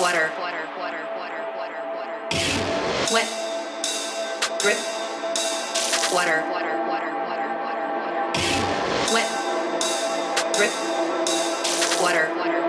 Water. Water. Water. Water. Water. Water. Wet. Drip. Water. Water. Water. Water. Water. Water. Wet. Drip. Water. Water.